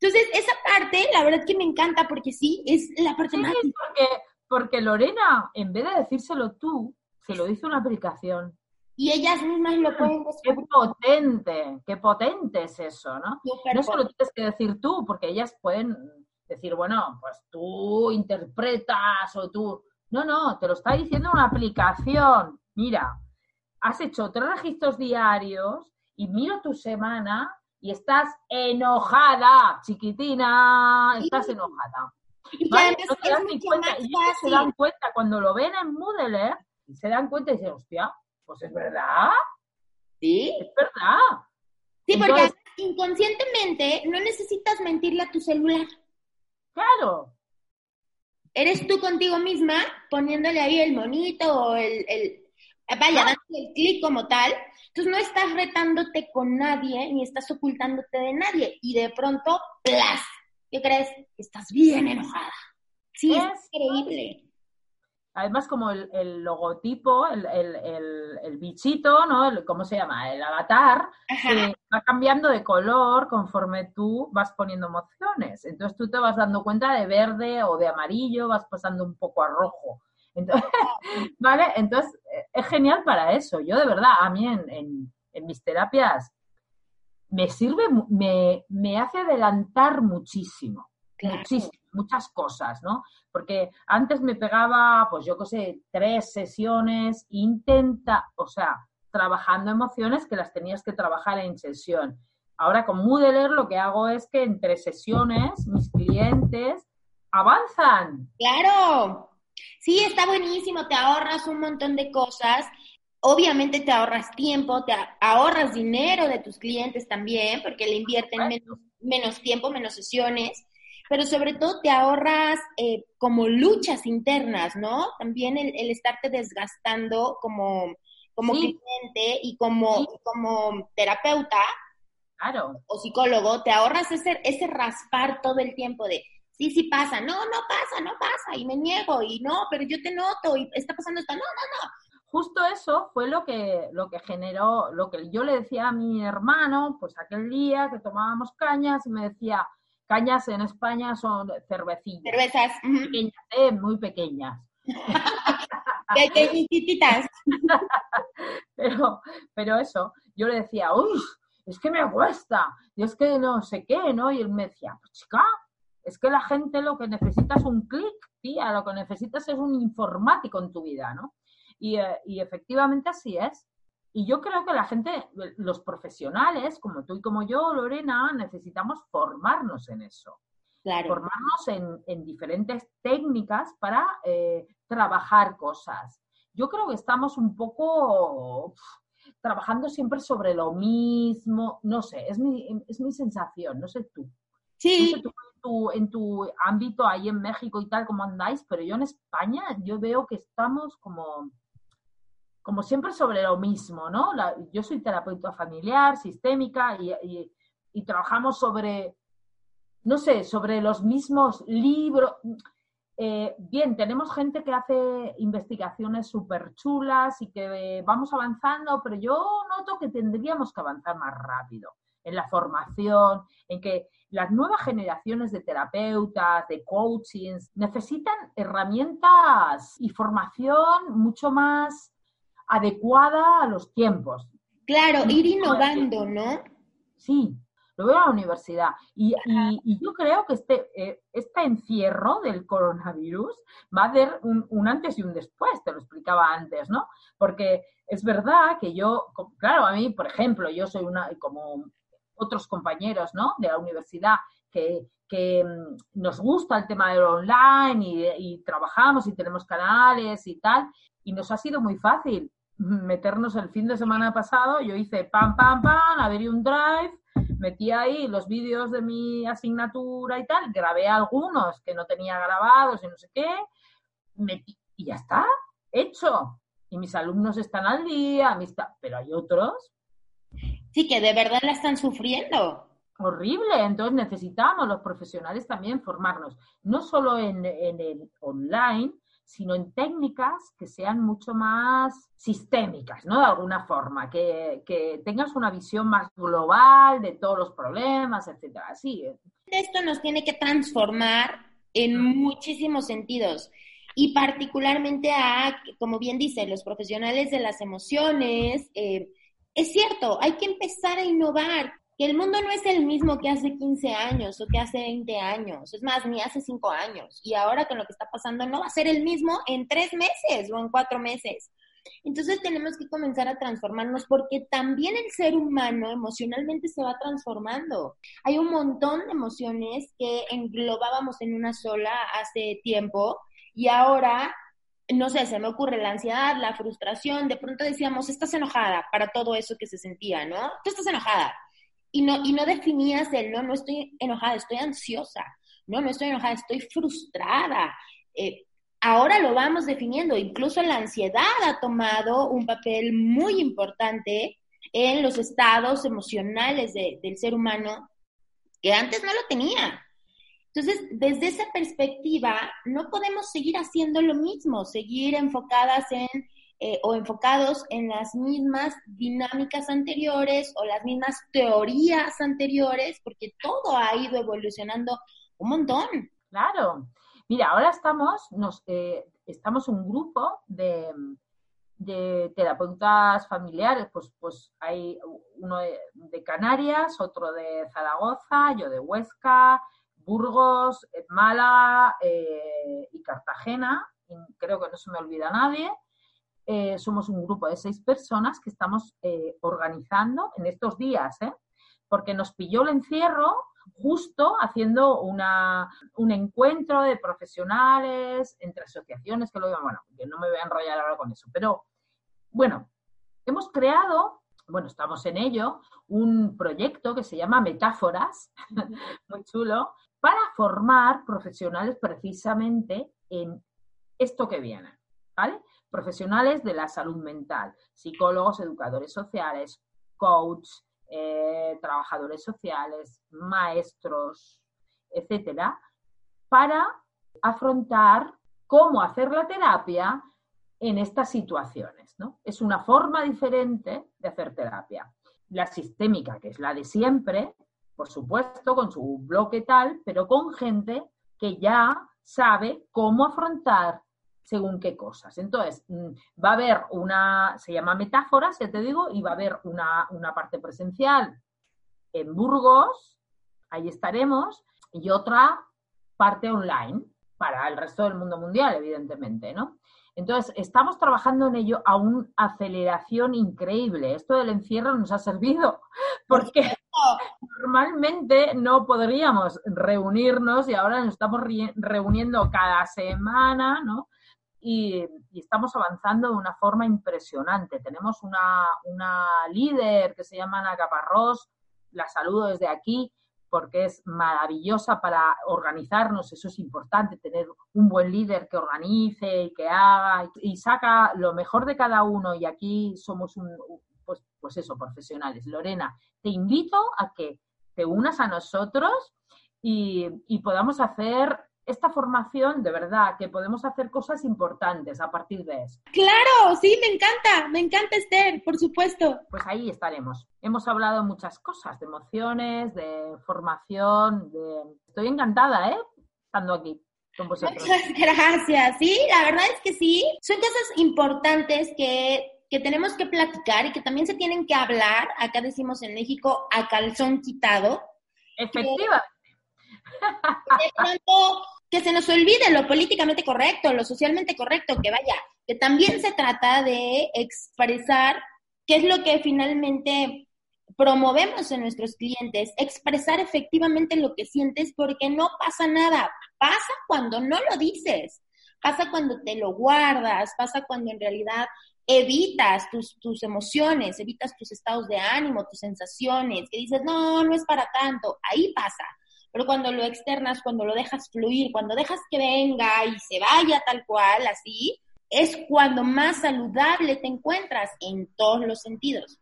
Entonces, esa parte, la verdad que me encanta porque sí, es la parte más... Porque porque Lorena, en vez de decírselo tú, se lo dice una aplicación. Y ellas mismas lo pueden descubrir. Qué potente, qué potente es eso, ¿no? no se lo tienes que decir tú, porque ellas pueden decir, bueno, pues tú interpretas o tú... No, no, te lo está diciendo una aplicación. Mira, has hecho tres registros diarios y miro tu semana y estás enojada, chiquitina, estás enojada. Y no se dan ni cuenta. Y se dan cuenta cuando lo ven en Moodle, y se dan cuenta y dicen, hostia, pues es verdad. Sí. Es verdad. Sí, porque inconscientemente no necesitas mentirle a tu celular. Claro. Eres tú contigo misma poniéndole ahí el monito o el, el vaya, dando el clic como tal. Entonces no estás retándote con nadie ni estás ocultándote de nadie. Y de pronto, ¡plas! ¿Qué crees? Estás bien enojada. Sí, es, increíble. Además, como el, logotipo, el, bichito, ¿no? ¿Cómo se llama? El avatar, va cambiando de color conforme tú vas poniendo emociones. Entonces tú te vas dando cuenta de verde o de amarillo, vas pasando un poco a rojo. Entonces, ¿vale? Entonces, es genial para eso. Yo de verdad, a mí en, en mis terapias me sirve, me, me hace adelantar muchísimo, muchísimo, muchas cosas, ¿no? Porque antes me pegaba, pues yo qué sé, tres sesiones, intenta, o sea, trabajando emociones que las tenías que trabajar en sesión. Ahora con Moodle lo que hago es que entre sesiones mis clientes avanzan. Claro. Sí, está buenísimo, te ahorras un montón de cosas Obviamente te ahorras tiempo, te ahorras dinero de tus clientes también, porque le invierten menos, tiempo, menos sesiones, pero sobre todo te ahorras eh, como luchas internas, ¿no? También el, estarte desgastando como, como cliente y como, como terapeuta claro. o psicólogo, te ahorras ese, ese raspar todo el tiempo de, sí, sí pasa, no, no pasa, no pasa, y me niego, y no, pero yo te noto, y está pasando esto, no, no, no justo eso fue lo que, lo que generó, lo que yo le decía a mi hermano, pues aquel día que tomábamos cañas y me decía, cañas en España son cervecillas. Cervezas. Pequeñas, eh, muy pequeñas. Pequeñitas. pero, pero eso, yo le decía, uff, es que me cuesta, y es que no sé qué, ¿no? Y él me decía, pues chica, es que la gente lo que necesita es un clic, tía, lo que necesitas es un informático en tu vida, ¿no? Eh, y, efectivamente así es. Y yo creo que la gente, los profesionales, como tú y como yo, Lorena, necesitamos formarnos en eso. Formarnos en, diferentes técnicas para eh, trabajar cosas. Yo creo que estamos un poco trabajando siempre sobre lo mismo. No sé, es mi, es mi sensación, no sé tú. Sí. en, tu, en tu ámbito ahí en México y tal, como andáis, pero yo en España, yo veo que estamos como como siempre sobre lo mismo, ¿no? yo soy terapeuta familiar, sistémica, y, trabajamos sobre, no sé, sobre los mismos libros. Eh, bien, tenemos gente que hace investigaciones súper chulas y que vamos avanzando, pero yo noto que tendríamos que avanzar más rápido en la formación, en que las nuevas generaciones de terapeutas, de coachings, necesitan herramientas y formación mucho más adecuada a los tiempos. Claro, ir innovando, ¿no? Sí, lo veo en la universidad. Y, yo creo que este, eh, este encierro del coronavirus va a hacer un, antes y un después, te lo explicaba antes, ¿no? Porque es verdad que yo, claro, a mí, por ejemplo, yo soy una, como otros compañeros, ¿no? De la universidad que, mm, nos gusta el tema del online y, y trabajamos y tenemos canales y tal, y nos ha sido muy fácil meternos el fin de semana pasado, yo hice pam, pam, pam, abrí un drive, metí ahí los vídeos de mi asignatura y tal, grabé algunos que no tenía grabados y no sé qué, metí, y ya está, hecho. Y mis alumnos están al día, pero hay otros. Sí, que de verdad la están sufriendo. Horrible, entonces necesitamos los profesionales también formarnos, no solo en, en el online, sino en técnicas que sean mucho más sistémicas, ¿no? De alguna forma, que, tengas una visión más global de todos los problemas, etcétera. Sí. Esto nos tiene que transformar en muchísimos sentidos y particularmente a, como bien dice, los profesionales de las emociones. Eh, es cierto, hay que empezar a innovar que el mundo no es el mismo que hace 15 años o que hace 20 años, es más, ni hace 5 años. Y ahora con lo que está pasando no va a ser el mismo en 3 meses o en 4 meses. Entonces tenemos que comenzar a transformarnos porque también el ser humano emocionalmente se va transformando. Hay un montón de emociones que englobábamos en una sola hace tiempo y ahora no sé, se me ocurre la ansiedad, la frustración, de pronto decíamos, estás enojada para todo eso que se sentía, ¿no? Tú estás enojada y no, y no definías el, no, no estoy enojada, estoy ansiosa, no, no estoy enojada, estoy frustrada. Eh, ahora lo vamos definiendo, incluso la ansiedad ha tomado un papel muy importante en los estados emocionales del ser humano que antes no lo tenía. Entonces, desde esa perspectiva, no podemos seguir haciendo lo mismo, seguir enfocadas en eh, o enfocados en las mismas dinámicas anteriores o las mismas teorías anteriores, porque todo ha ido evolucionando un montón. Claro. Mira, ahora estamos, nos, eh, estamos un grupo de, de, terapeutas familiares, pues, pues hay uno de, Canarias, otro de Zaragoza, yo de Huesca, Burgos, Málaga eh, y Cartagena, creo que no se me olvida nadie, eh, somos un grupo de seis personas que estamos eh, organizando en estos días, ¿eh? porque nos pilló el encierro justo haciendo una, un encuentro de profesionales entre asociaciones que lo digan, bueno, que no me voy a enrollar ahora con eso, pero bueno, hemos creado, bueno, estamos en ello, un proyecto que se llama Metáforas, muy chulo, para formar profesionales precisamente en esto que viene, ¿vale? Profesionales de la salud mental, psicólogos, educadores sociales, coach, eh, trabajadores sociales, maestros, etcétera, para afrontar cómo hacer la terapia en estas situaciones. ¿no? Es una forma diferente de hacer terapia. La sistémica, que es la de siempre, por supuesto, con su bloque tal, pero con gente que ya sabe cómo afrontar según qué cosas. Entonces, mm, va a haber una, se llama metáforas, ya te digo, y va a haber una, parte presencial en Burgos, ahí estaremos, y otra parte online para el resto del mundo mundial, evidentemente, ¿no? Entonces, estamos trabajando en ello a una aceleración increíble. Esto del encierro nos ha servido porque normalmente no podríamos reunirnos y ahora nos estamos reuniendo cada semana, ¿no? Y, estamos avanzando de una forma impresionante. Tenemos una, una líder que se llama Ana Caparrós, la saludo desde aquí porque es maravillosa para organizarnos, eso es importante, tener un buen líder que organice y que haga y saca lo mejor de cada uno y aquí somos un, pues, pues eso, profesionales. Lorena, te invito a que te unas a nosotros y, y podamos hacer esta formación, de verdad, que podemos hacer cosas importantes a partir de eso. Claro, sí, me encanta, me encanta Esther, por supuesto. Pues ahí estaremos. Hemos hablado muchas cosas, de emociones, de formación, de... Estoy encantada, ¿eh? Estando aquí. Con vosotros. Muchas gracias. Sí, la verdad es que sí. Son cosas importantes que que tenemos que platicar y que también se tienen que hablar, acá decimos en México, a calzón quitado, Efectivamente. De pronto, que se nos olvide lo políticamente correcto, lo socialmente correcto, que vaya, que también se trata de expresar qué es lo que finalmente promovemos en nuestros clientes, expresar efectivamente lo que sientes porque no pasa nada, pasa cuando no lo dices, pasa cuando te lo guardas, pasa cuando en realidad evitas tus, tus emociones, evitas tus estados de ánimo, tus sensaciones, que dices, no, no es para tanto, ahí pasa. Pero cuando lo externas, cuando lo dejas fluir, cuando dejas que venga y se vaya tal cual, así, es cuando más saludable te encuentras en todos los sentidos.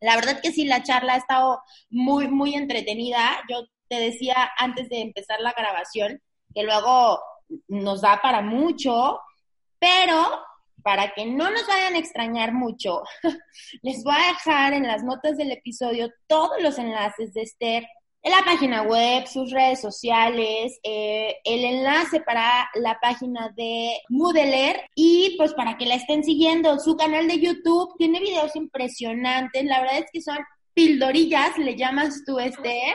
La verdad que sí, la charla ha estado muy, muy entretenida. Yo te decía antes de empezar la grabación que luego nos da para mucho, pero para que no nos vayan a extrañar mucho, les voy a dejar en las notas del episodio todos los enlaces de Esther en la página web, sus redes sociales, eh, el enlace para la página de Moodler y pues para que la estén siguiendo. Su canal de YouTube tiene videos impresionantes, la verdad es que son pildorillas, le llamas tú este.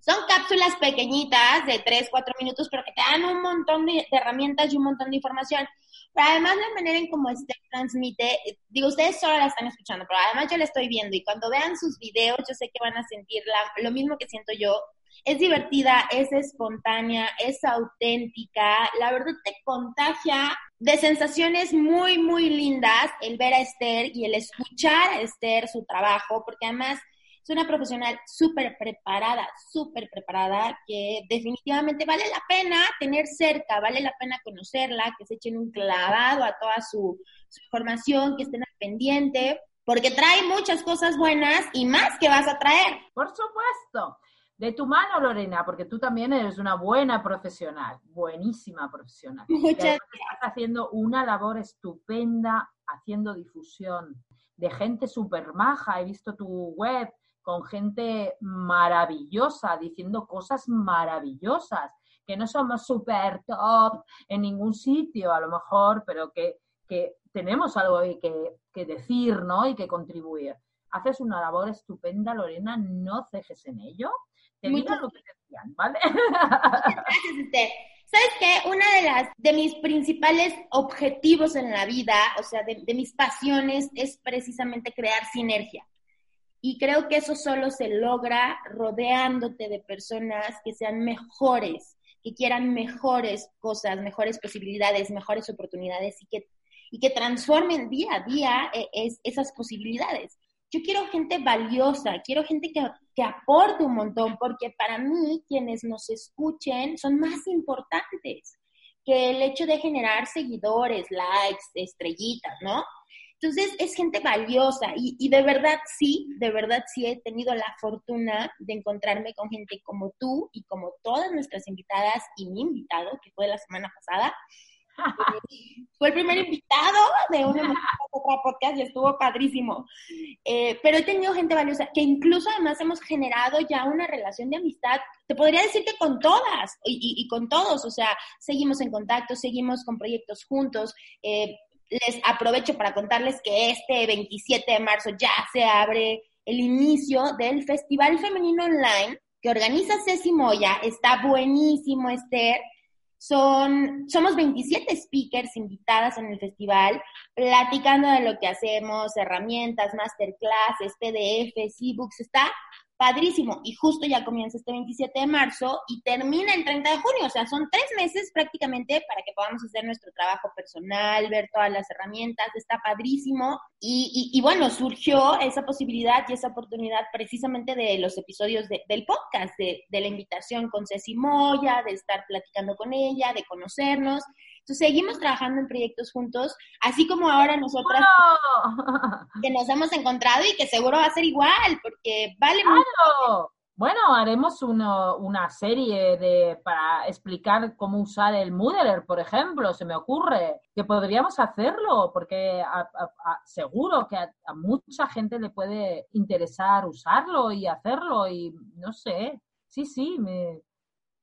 Son cápsulas pequeñitas de 3, 4 minutos, pero que te dan un montón de herramientas y un montón de información. Pero además la manera en cómo este transmite, digo, ustedes solo la están escuchando, pero además yo la estoy viendo y cuando vean sus videos yo sé que van a sentir lo mismo que siento yo. Es divertida, es espontánea, es auténtica, la verdad te contagia de sensaciones muy, muy lindas el ver a Esther y el escuchar a Esther su trabajo, porque además es una profesional súper preparada, súper preparada, que definitivamente vale la pena tener cerca, vale la pena conocerla, que se echen un clavado a toda su, información, que estén al pendiente, porque trae muchas cosas buenas y más que vas a traer. Por supuesto. De tu mano, Lorena, porque tú también eres una buena profesional, buenísima profesional. Muchas gracias. Estás haciendo una labor estupenda haciendo difusión de gente súper maja. He visto tu web, con gente maravillosa, diciendo cosas maravillosas, que no somos súper top en ningún sitio a lo mejor, pero que, tenemos algo que, que decir, ¿no? Y que contribuir. Haces una labor estupenda, Lorena, no cejes en ello. Te digo lo que decían, ¿vale? Gracias, usted. ¿Sabes qué? Una de las de mis principales objetivos en la vida, o sea, de mis pasiones, es precisamente crear sinergia. Y creo que eso solo se logra rodeándote de personas que sean mejores, que quieran mejores cosas, mejores posibilidades, mejores oportunidades y que, y que transformen día a día eh, esas posibilidades. Yo quiero gente valiosa, quiero gente que, que aporte un montón, porque para mí quienes nos escuchen son más importantes que el hecho de generar seguidores, likes, estrellitas, ¿no? Entonces es gente valiosa y, de verdad sí, de verdad sí he tenido la fortuna de encontrarme con gente como tú y como todas nuestras invitadas y mi invitado, que fue la semana pasada. Eh, fue el primer invitado de una otra podcast y estuvo padrísimo. Eh, pero he tenido gente valiosa que incluso además hemos generado ya una relación de amistad, te podría decir que con todas y, con todos, o sea, seguimos en contacto, seguimos con proyectos juntos. Eh, les aprovecho para contarles que este 27 de marzo ya se abre el inicio del Festival Femenino Online que organiza Ceci Moya. Está buenísimo, Esther. Son, somos 27 speakers invitadas en el festival, platicando de lo que hacemos, herramientas, masterclasses, PDFs, ebooks. Está padrísimo. Y justo ya comienza este 27 de marzo y termina el 30 de junio. O sea, son tres meses prácticamente para que podamos hacer nuestro trabajo personal, ver todas las herramientas. Está padrísimo. Y, bueno, surgió esa posibilidad y esa oportunidad precisamente de los episodios del podcast, de, de la invitación con Ceci Moya, de estar platicando con ella, de conocernos. Entonces, seguimos trabajando en proyectos juntos, así como ahora nosotras que nos hemos encontrado y que seguro va a ser igual, porque vale mucho. Bueno, haremos una serie de, para explicar cómo usar el Moodle, por ejemplo, se me ocurre que podríamos hacerlo, porque seguro que a, mucha gente le puede interesar usarlo y hacerlo, y no sé, sí, sí, me,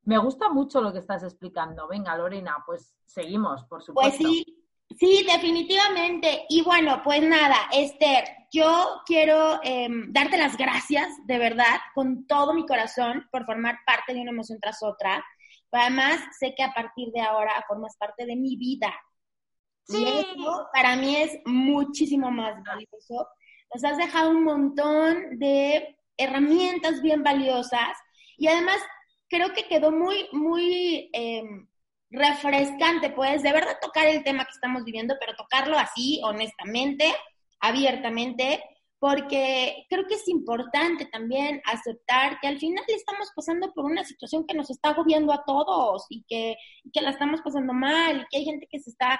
me gusta mucho lo que estás explicando. Venga, Lorena, pues seguimos, por supuesto. Pues sí, Sí, definitivamente. Y bueno, pues nada, Esther, yo quiero em, darte las gracias, de verdad, con todo mi corazón, por formar parte de una emoción tras otra. Pero además, sé que a partir de ahora formas parte de mi vida. Sí. Y eso para mí es muchísimo más valioso. Nos has dejado un montón de herramientas bien valiosas y además creo que quedó muy, muy em, refrescante, pues, de verdad tocar el tema que estamos viviendo, pero tocarlo así, honestamente, abiertamente, porque creo que es importante también aceptar que al final estamos pasando por una situación que nos está agobiando a todos y que, y que la estamos pasando mal y que hay gente que se está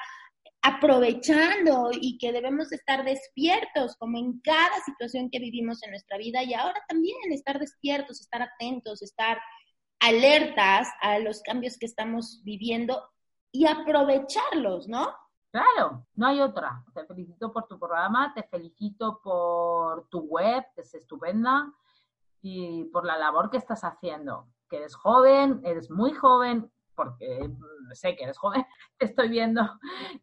aprovechando y que debemos estar despiertos como en cada situación que vivimos en nuestra vida y ahora también estar despiertos, estar atentos, estar alertas a los cambios que estamos viviendo y aprovecharlos, ¿no? Claro, no hay otra. Te felicito por tu programa, te felicito por tu web, que es estupenda, y por la labor que estás haciendo. Que eres joven, eres muy joven, porque sé que eres joven, te estoy viendo.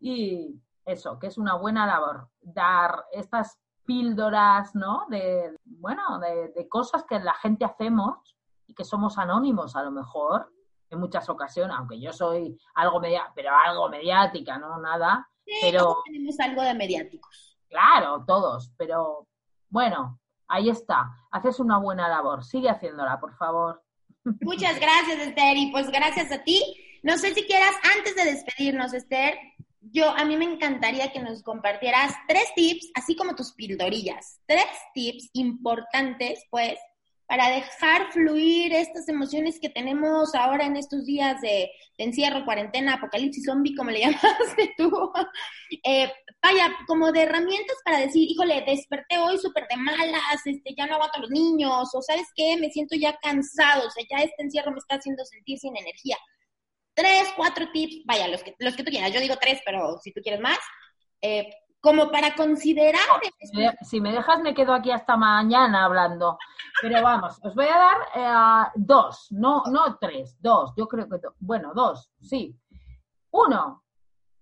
Y eso, que es una buena labor, dar estas píldoras, ¿no? De, bueno, de, cosas que la gente hacemos y que somos anónimos a lo mejor en muchas ocasiones, aunque yo soy algo media, pero algo mediática, no nada, pero tenemos algo de mediáticos. Claro, todos, pero bueno, ahí está. Haces una buena labor, sigue haciéndola, por favor. Muchas gracias, Esther, y pues gracias a ti. No sé si quieras, antes de despedirnos, Esther, yo a mí me encantaría que nos compartieras tres tips, así como tus pildorillas, tres tips importantes, pues, para dejar fluir estas emociones que tenemos ahora en estos días de, encierro, cuarentena, apocalipsis zombie, como le llamaste tú. Eh, vaya, como de herramientas para decir, híjole, desperté hoy súper de malas, este, ya no aguanto a los niños, o sabes qué, me siento ya cansado, o sea, ya este encierro me está haciendo sentir sin energía. Tres, cuatro tips, vaya, los que, los que tú quieras, yo digo tres, pero si tú quieres más, eh, como para considerar... si me dejas me quedo aquí hasta mañana hablando. Pero vamos, os voy a dar eh, dos, no, no tres, dos, yo creo que, bueno, dos, sí. Uno,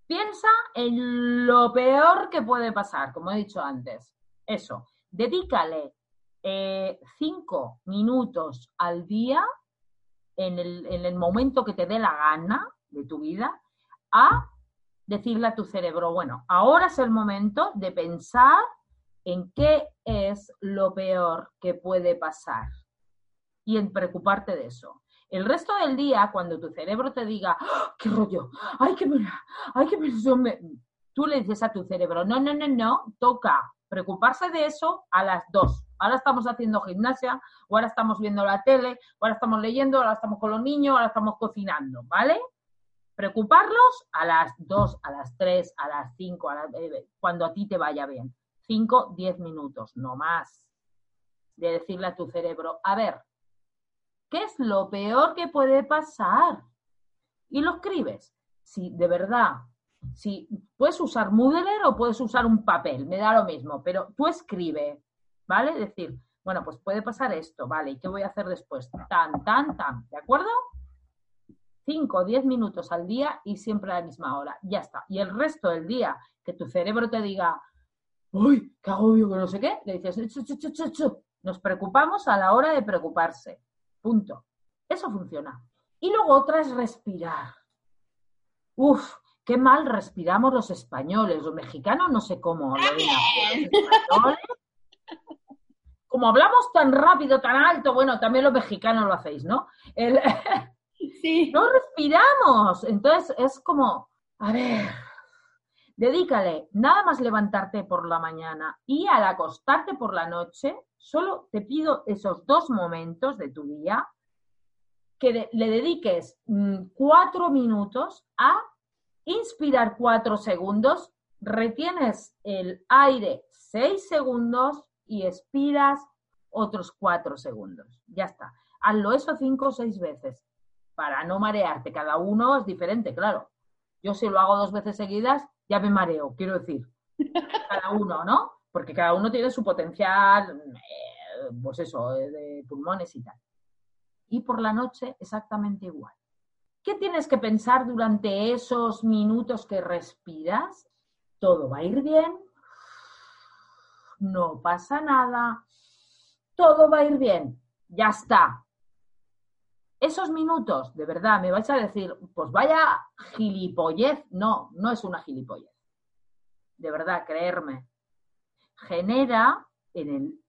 piensa en lo peor que puede pasar, como he dicho antes. Eso, dedícale eh, cinco minutos al día en el, en el momento que te dé la gana de tu vida a decirle a tu cerebro, bueno, ahora es el momento de pensar en qué es lo peor que puede pasar y en preocuparte de eso. El resto del día, cuando tu cerebro te diga, ¡Ah, qué rollo, ay, qué ay, qué tú le dices a tu cerebro, no, no, no, no, toca preocuparse de eso a las dos. Ahora estamos haciendo gimnasia, o ahora estamos viendo la tele, o ahora estamos leyendo, ahora estamos con los niños, ahora estamos cocinando, ¿vale? Preocuparlos a las 2, a las 3, a las 5, eh, cuando a ti te vaya bien. 5, 10 minutos, no más. De decirle a tu cerebro, a ver, ¿qué es lo peor que puede pasar? Y lo escribes. Si de verdad, si puedes usar Moodle o puedes usar un papel, me da lo mismo, pero tú escribe, ¿vale? Decir, bueno, pues puede pasar esto, ¿vale? ¿Y qué voy a hacer después? Tan, tan, tan, ¿de acuerdo? 5 o 10 minutos al día y siempre a la misma hora. Ya está. Y el resto del día que tu cerebro te diga, uy, qué agobio, que no sé qué, le dices, chu, nos preocupamos a la hora de preocuparse. Punto. Eso funciona. Y luego otra es respirar. Uf, qué mal respiramos los españoles, los mexicanos no sé cómo. Como hablamos tan rápido, tan alto, bueno, también los mexicanos lo hacéis, ¿no? El, No respiramos. Entonces es como, a ver, dedícale nada más levantarte por la mañana y al acostarte por la noche, solo te pido esos dos momentos de tu día que le dediques mm, cuatro minutos a inspirar cuatro segundos, retienes el aire seis segundos y expiras otros cuatro segundos. Ya está. Hazlo eso cinco o seis veces para no marearte. Cada uno es diferente, claro. Yo si lo hago dos veces seguidas, ya me mareo, quiero decir. Cada uno, ¿no? Porque cada uno tiene su potencial, eh, pues eso, eh, de pulmones y tal. Y por la noche exactamente igual. ¿Qué tienes que pensar durante esos minutos que respiras? todo va a ir bien, no pasa nada, todo va a ir bien, ya está. Esos minutos, de verdad, me vais a decir, pues vaya gilipollez. No, no es una gilipollez. De verdad, creerme. Genera en el,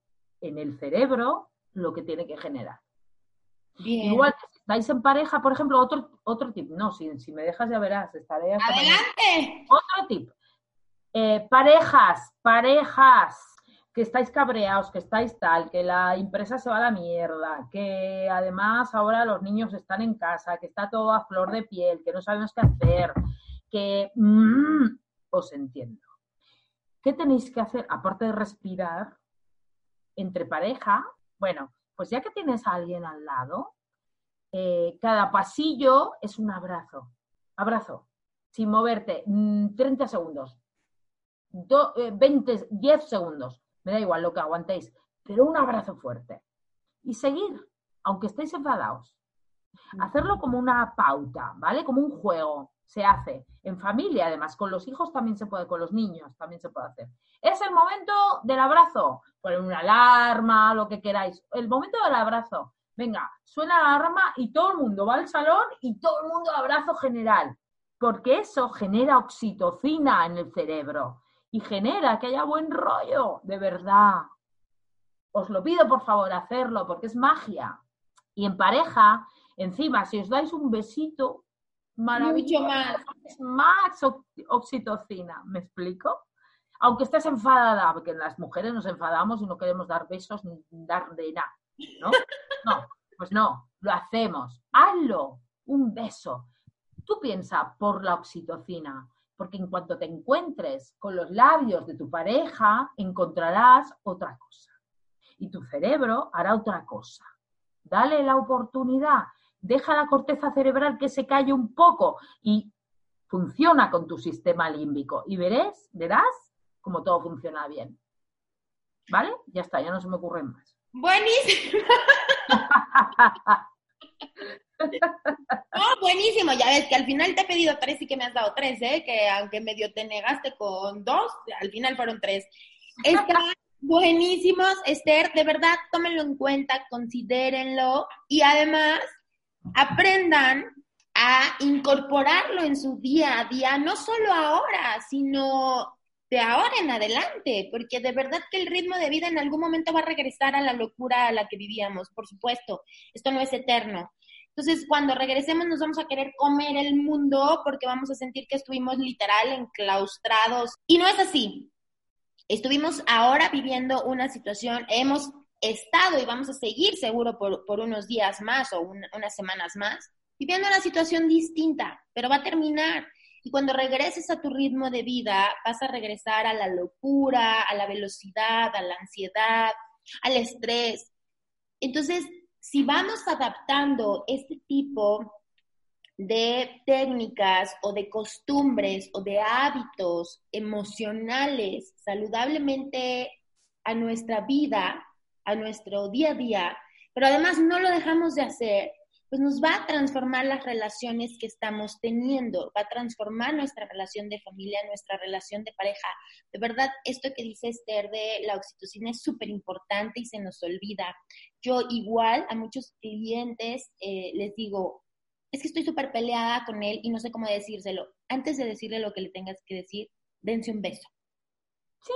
en el cerebro lo que tiene que generar. Igual que si estáis en pareja, por ejemplo, otro, otro tip. No, si, si me dejas ya verás, estaré ¡Adelante! Otro tip. Eh, parejas, parejas que estáis cabreados, que estáis tal, que la empresa se va a la mierda, que además ahora los niños están en casa, que está todo a flor de piel, que no sabemos qué hacer, que mm, os entiendo. ¿Qué tenéis que hacer aparte de respirar entre pareja? Bueno, pues ya que tienes a alguien al lado, eh, cada pasillo es un abrazo. Abrazo, sin moverte, 30 mm, segundos, 20, 10 eh, segundos me da igual lo que aguantéis, pero un abrazo fuerte. Y seguir, aunque estéis enfadados. Hacerlo como una pauta, ¿vale? Como un juego. Se hace en familia, además, con los hijos también se puede, con los niños también se puede hacer. Es el momento del abrazo. Poner una alarma, lo que queráis. El momento del abrazo. Venga, suena la alarma y todo el mundo va al salón y todo el mundo abrazo general. Porque eso genera oxitocina en el cerebro y genera que haya buen rollo, de verdad. Os lo pido, por favor, hacerlo, porque es magia. Y en pareja, encima, si os dais un besito, maravilloso. más. Es más oxitocina, ¿me explico? Aunque estés enfadada, porque las mujeres nos enfadamos y no queremos dar besos ni dar de nada, ¿no? No, pues no, lo hacemos. Hazlo, un beso. Tú piensa por la oxitocina, porque en cuanto te encuentres con los labios de tu pareja, encontrarás otra cosa. Y tu cerebro hará otra cosa. Dale la oportunidad, deja la corteza cerebral que se calle un poco y funciona con tu sistema límbico. Y verás, verás cómo todo funciona bien. ¿Vale? Ya está, ya no se me ocurren más. Buenísimo. Oh, buenísimo, ya ves que al final te he pedido tres y que me has dado tres, ¿eh? Que aunque medio te negaste con dos, al final fueron tres. Están buenísimos, Esther, de verdad, tómenlo en cuenta, considérenlo y además aprendan a incorporarlo en su día a día, no solo ahora, sino de ahora en adelante, porque de verdad que el ritmo de vida en algún momento va a regresar a la locura a la que vivíamos, por supuesto, esto no es eterno, entonces, cuando regresemos nos vamos a querer comer el mundo porque vamos a sentir que estuvimos literal enclaustrados. Y no es así. Estuvimos ahora viviendo una situación, hemos estado y vamos a seguir seguro por, unos días más o unas semanas más, viviendo una situación distinta, pero va a terminar. Y cuando regreses a tu ritmo de vida, vas a regresar a la locura, a la velocidad, a la ansiedad, al estrés. Entonces, si vamos adaptando este tipo de técnicas o de costumbres o de hábitos emocionales saludablemente a nuestra vida, a nuestro día a día, pero además no lo dejamos de hacer, pues nos va a transformar las relaciones que estamos teniendo, va a transformar nuestra relación de familia, nuestra relación de pareja. De verdad, esto que dice Esther de la oxitocina es súper importante y se nos olvida. Yo igual a muchos clientes eh, les digo, es que estoy súper peleada con él y no sé cómo decírselo. Antes de decirle lo que le tengas que decir, dense un beso. Sí.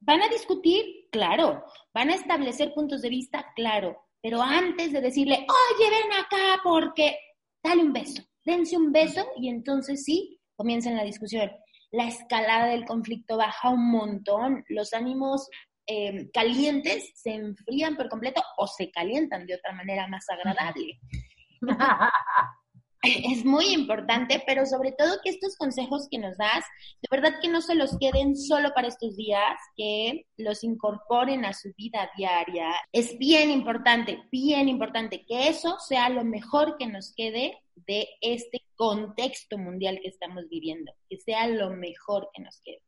¿Van a discutir? Claro. ¿Van a establecer puntos de vista? Claro pero antes de decirle, oye, ven acá porque, dale un beso, dense un beso y entonces sí, comienza la discusión. La escalada del conflicto baja un montón, los ánimos em, calientes se enfrían por completo o se calientan de otra manera más agradable. es muy importante, pero sobre todo que estos consejos que nos das, de verdad que no se los queden solo para estos días, que los incorporen a su vida diaria. Es bien importante, bien importante que eso sea lo mejor que nos quede de este contexto mundial que estamos viviendo, que sea lo mejor que nos quede.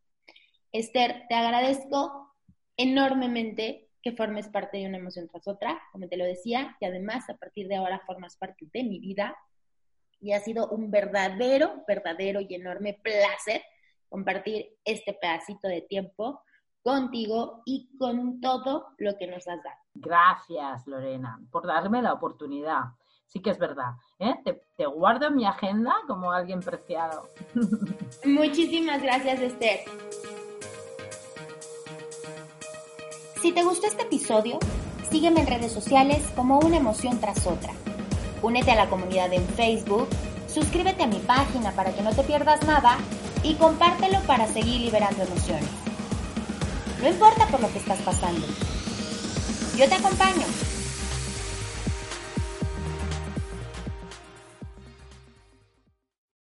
Esther, te agradezco enormemente que formes parte de una emoción tras otra, como te lo decía, y además a partir de ahora formas parte de mi vida y ha sido un verdadero, verdadero y enorme placer compartir este pedacito de tiempo contigo y con todo lo que nos has dado. Gracias, Lorena, por darme la oportunidad. Sí que es verdad, ¿eh? te, te guardo en mi agenda como alguien preciado. Muchísimas gracias, Esther. Si te gustó este episodio, sígueme en redes sociales como una emoción tras otra. Únete a la comunidad en Facebook, suscríbete a mi página para que no te pierdas nada y compártelo para seguir liberando emociones. No importa por lo que estás pasando. Yo te acompaño